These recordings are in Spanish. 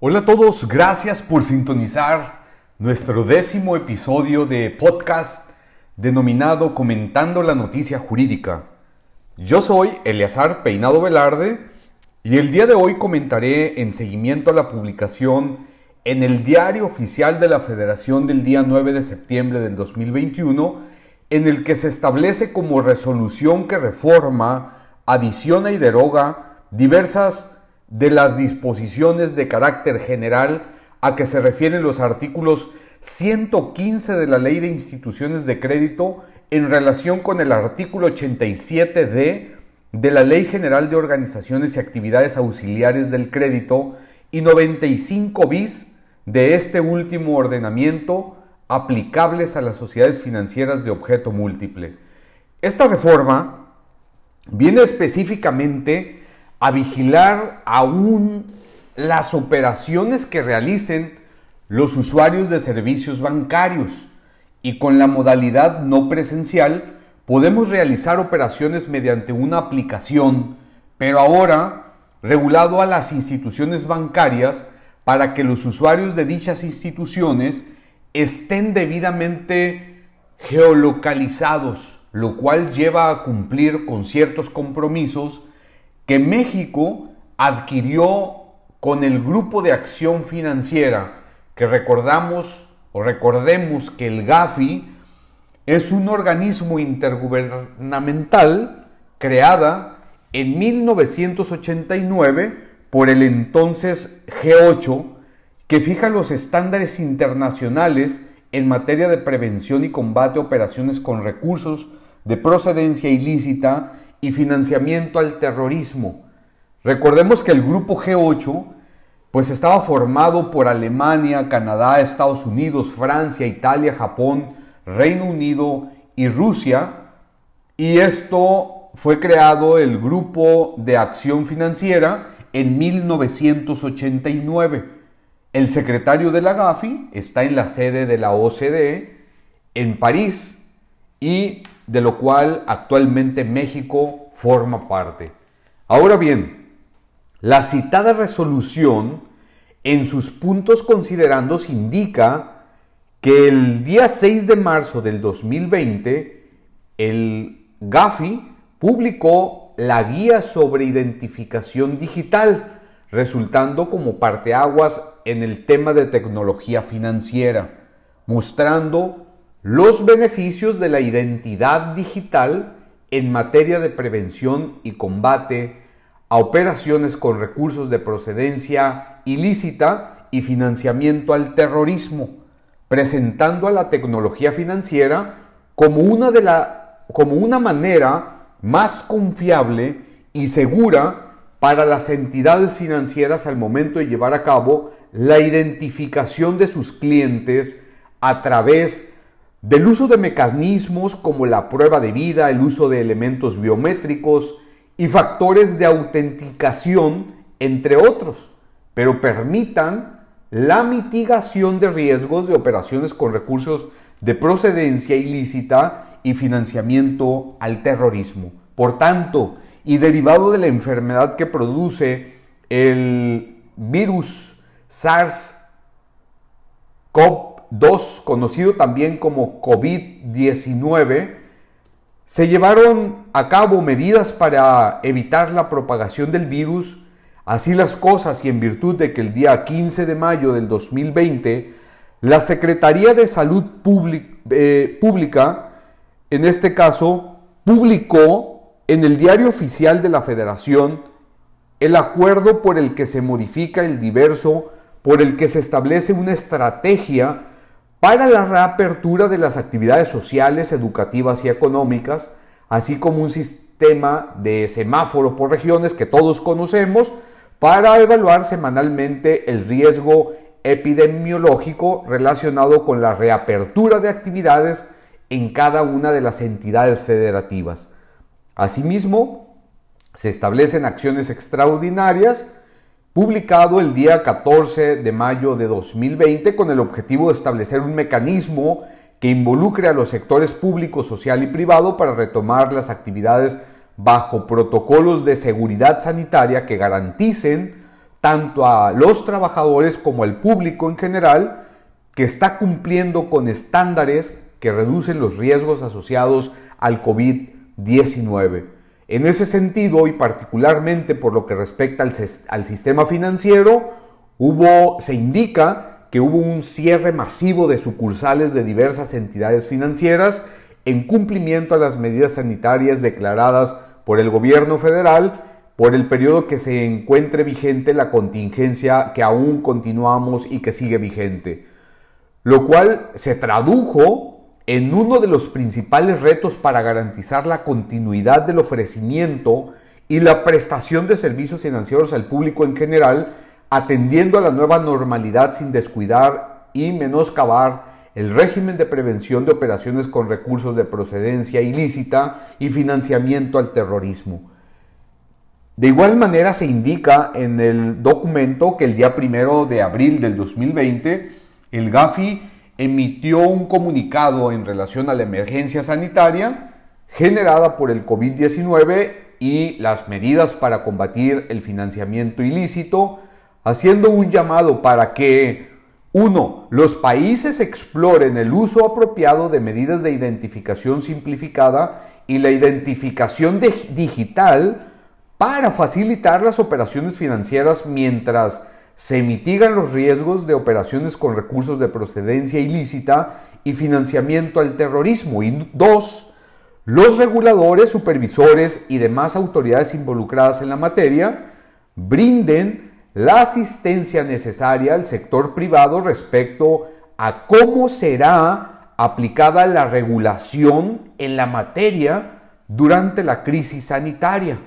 Hola a todos, gracias por sintonizar nuestro décimo episodio de podcast denominado Comentando la Noticia Jurídica. Yo soy Eleazar Peinado Velarde y el día de hoy comentaré en seguimiento a la publicación en el Diario Oficial de la Federación del día 9 de septiembre del 2021, en el que se establece como resolución que reforma, adiciona y deroga diversas de las disposiciones de carácter general a que se refieren los artículos 115 de la Ley de Instituciones de Crédito en relación con el artículo 87D de la Ley General de Organizaciones y Actividades Auxiliares del Crédito y 95 bis de este último ordenamiento aplicables a las sociedades financieras de objeto múltiple. Esta reforma viene específicamente a vigilar aún las operaciones que realicen los usuarios de servicios bancarios. Y con la modalidad no presencial podemos realizar operaciones mediante una aplicación, pero ahora regulado a las instituciones bancarias para que los usuarios de dichas instituciones estén debidamente geolocalizados, lo cual lleva a cumplir con ciertos compromisos que México adquirió con el Grupo de Acción Financiera, que recordamos o recordemos que el GAFI es un organismo intergubernamental creada en 1989 por el entonces G8 que fija los estándares internacionales en materia de prevención y combate a operaciones con recursos de procedencia ilícita y financiamiento al terrorismo. Recordemos que el grupo G8 pues estaba formado por Alemania, Canadá, Estados Unidos, Francia, Italia, Japón, Reino Unido y Rusia. Y esto fue creado el Grupo de Acción Financiera en 1989. El secretario de la GAFI está en la sede de la OCDE en París y de lo cual actualmente México forma parte. Ahora bien, la citada resolución en sus puntos considerandos indica que el día 6 de marzo del 2020 el GAFI publicó la guía sobre identificación digital, resultando como parteaguas en el tema de tecnología financiera, mostrando los beneficios de la identidad digital en materia de prevención y combate a operaciones con recursos de procedencia ilícita y financiamiento al terrorismo, presentando a la tecnología financiera como una, de la, como una manera más confiable y segura para las entidades financieras al momento de llevar a cabo la identificación de sus clientes a través de del uso de mecanismos como la prueba de vida, el uso de elementos biométricos y factores de autenticación, entre otros, pero permitan la mitigación de riesgos de operaciones con recursos de procedencia ilícita y financiamiento al terrorismo. Por tanto, y derivado de la enfermedad que produce el virus SARS-CoV 2, conocido también como COVID-19, se llevaron a cabo medidas para evitar la propagación del virus. Así las cosas y en virtud de que el día 15 de mayo del 2020, la Secretaría de Salud eh, Pública, en este caso, publicó en el diario oficial de la Federación el acuerdo por el que se modifica el diverso, por el que se establece una estrategia para la reapertura de las actividades sociales, educativas y económicas, así como un sistema de semáforo por regiones que todos conocemos para evaluar semanalmente el riesgo epidemiológico relacionado con la reapertura de actividades en cada una de las entidades federativas. Asimismo, se establecen acciones extraordinarias publicado el día 14 de mayo de 2020 con el objetivo de establecer un mecanismo que involucre a los sectores público, social y privado para retomar las actividades bajo protocolos de seguridad sanitaria que garanticen tanto a los trabajadores como al público en general que está cumpliendo con estándares que reducen los riesgos asociados al COVID-19. En ese sentido, y particularmente por lo que respecta al, sistema financiero, se indica que hubo un cierre masivo de sucursales de diversas entidades financieras en cumplimiento a las medidas sanitarias declaradas por el gobierno federal por el periodo que se encuentre vigente la contingencia que aún continuamos y que sigue vigente, lo cual se tradujo en uno de los principales retos para garantizar la continuidad del ofrecimiento y la prestación de servicios financieros al público en general, atendiendo a la nueva normalidad sin descuidar y menoscabar el régimen de prevención de operaciones con recursos de procedencia ilícita y financiamiento al terrorismo. De igual manera se indica en el documento que el día primero de abril del 2020 el GAFI emitió un comunicado en relación a la emergencia sanitaria generada por el COVID-19 y las medidas para combatir el financiamiento ilícito, haciendo un llamado para que, uno, los países exploren el uso apropiado de medidas de identificación simplificada y la identificación digital para facilitar las operaciones financieras mientras se mitigan los riesgos de operaciones con recursos de procedencia ilícita y financiamiento al terrorismo. Y dos, los reguladores, supervisores y demás autoridades involucradas en la materia brinden la asistencia necesaria al sector privado respecto a cómo será aplicada la regulación en la materia durante la crisis sanitaria.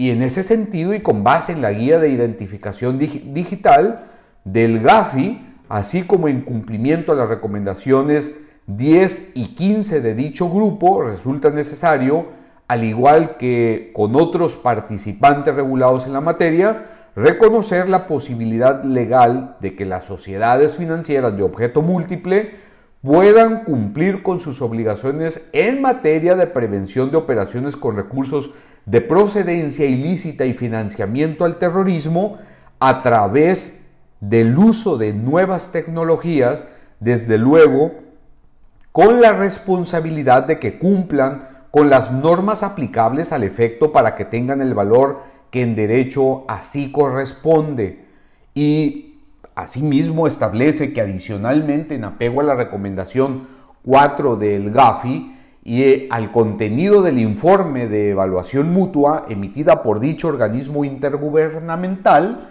Y en ese sentido y con base en la guía de identificación digital del GAFI, así como en cumplimiento a las recomendaciones 10 y 15 de dicho grupo, resulta necesario, al igual que con otros participantes regulados en la materia, reconocer la posibilidad legal de que las sociedades financieras de objeto múltiple puedan cumplir con sus obligaciones en materia de prevención de operaciones con recursos de procedencia ilícita y financiamiento al terrorismo a través del uso de nuevas tecnologías, desde luego, con la responsabilidad de que cumplan con las normas aplicables al efecto para que tengan el valor que en derecho así corresponde. Y asimismo establece que adicionalmente en apego a la recomendación 4 del GAFI, y eh, al contenido del informe de evaluación mutua emitida por dicho organismo intergubernamental,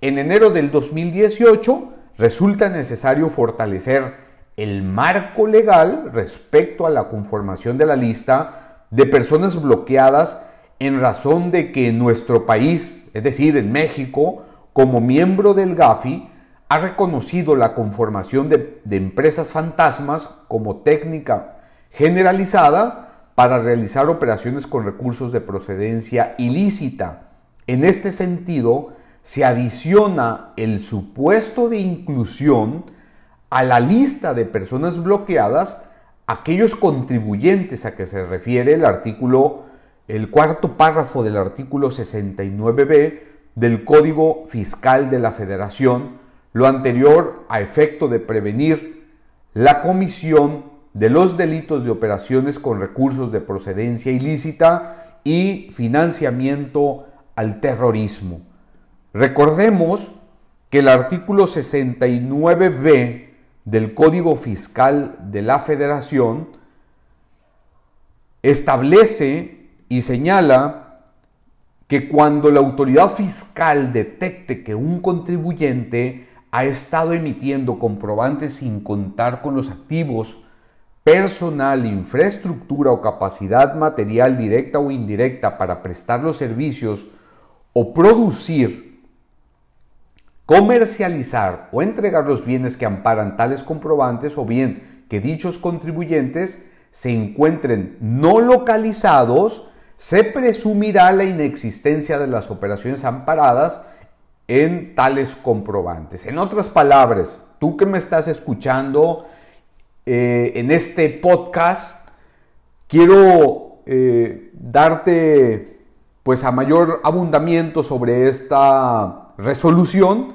en enero del 2018 resulta necesario fortalecer el marco legal respecto a la conformación de la lista de personas bloqueadas en razón de que nuestro país, es decir, en México, como miembro del GAFI, ha reconocido la conformación de, empresas fantasmas como técnica generalizada para realizar operaciones con recursos de procedencia ilícita. En este sentido, se adiciona el supuesto de inclusión a la lista de personas bloqueadas aquellos contribuyentes a que se refiere el artículo, el cuarto párrafo del artículo 69b del Código Fiscal de la Federación, lo anterior a efecto de prevenir la comisión de los delitos de operaciones con recursos de procedencia ilícita y financiamiento al terrorismo. Recordemos que el artículo 69b del Código Fiscal de la Federación establece y señala que cuando la autoridad fiscal detecte que un contribuyente ha estado emitiendo comprobantes sin contar con los activos personal, infraestructura o capacidad material directa o indirecta para prestar los servicios o producir, comercializar o entregar los bienes que amparan tales comprobantes o bien que dichos contribuyentes se encuentren no localizados, se presumirá la inexistencia de las operaciones amparadas en tales comprobantes. En otras palabras, tú que me estás escuchando, eh, en este podcast quiero eh, darte pues a mayor abundamiento sobre esta resolución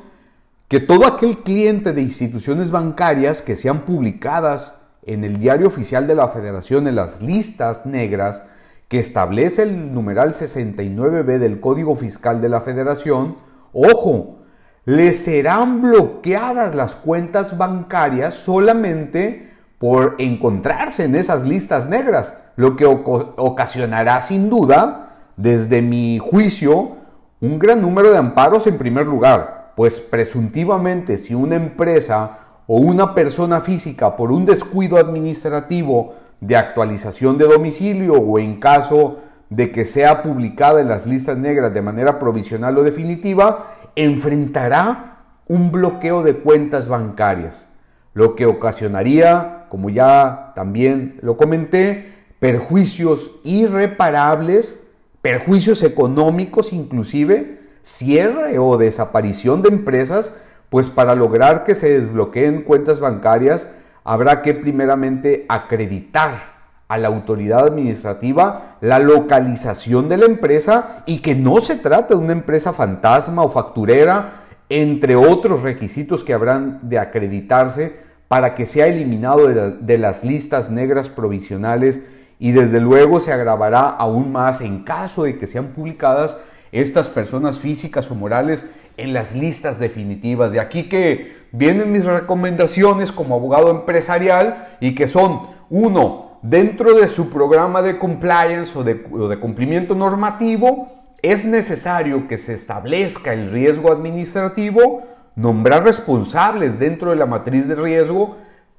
que todo aquel cliente de instituciones bancarias que sean publicadas en el diario oficial de la federación en las listas negras que establece el numeral 69b del Código Fiscal de la Federación, ojo, le serán bloqueadas las cuentas bancarias solamente por encontrarse en esas listas negras, lo que ocasionará sin duda, desde mi juicio, un gran número de amparos en primer lugar, pues presuntivamente si una empresa o una persona física por un descuido administrativo de actualización de domicilio o en caso de que sea publicada en las listas negras de manera provisional o definitiva, enfrentará un bloqueo de cuentas bancarias, lo que ocasionaría, como ya también lo comenté, perjuicios irreparables, perjuicios económicos inclusive, cierre o desaparición de empresas, pues para lograr que se desbloqueen cuentas bancarias habrá que primeramente acreditar a la autoridad administrativa la localización de la empresa y que no se trata de una empresa fantasma o facturera, entre otros requisitos que habrán de acreditarse para que sea eliminado de, las listas negras provisionales y desde luego se agravará aún más en caso de que sean publicadas estas personas físicas o morales en las listas definitivas. De aquí que vienen mis recomendaciones como abogado empresarial y que son, uno, dentro de su programa de compliance o de, cumplimiento normativo, es necesario que se establezca el riesgo administrativo, nombrar responsables dentro de la matriz de riesgo,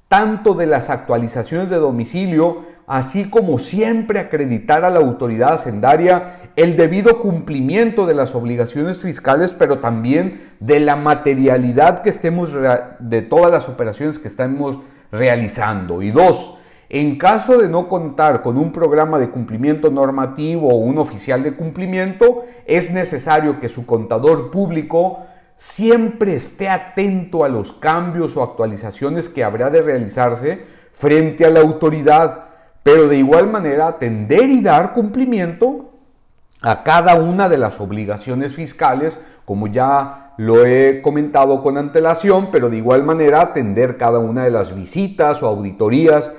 tanto de las actualizaciones de domicilio, así como siempre acreditar a la autoridad hacendaria el debido cumplimiento de las obligaciones fiscales, pero también de la materialidad que estemos de todas las operaciones que estamos realizando. Y dos, en caso de no contar con un programa de cumplimiento normativo o un oficial de cumplimiento, es necesario que su contador público siempre esté atento a los cambios o actualizaciones que habrá de realizarse frente a la autoridad, pero de igual manera atender y dar cumplimiento a cada una de las obligaciones fiscales, como ya lo he comentado con antelación, pero de igual manera atender cada una de las visitas o auditorías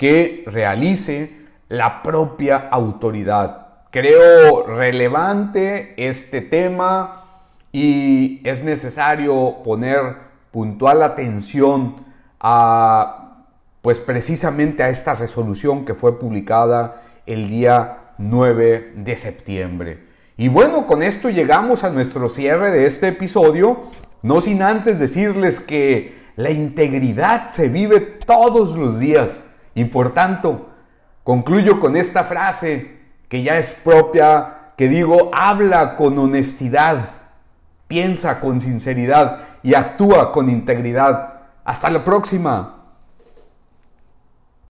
que realice la propia autoridad. Creo relevante este tema y es necesario poner puntual atención a pues precisamente a esta resolución que fue publicada el día 9 de septiembre. Y bueno, con esto llegamos a nuestro cierre de este episodio, no sin antes decirles que la integridad se vive todos los días y por tanto, concluyo con esta frase que ya es propia, que digo, habla con honestidad, piensa con sinceridad y actúa con integridad. Hasta la próxima.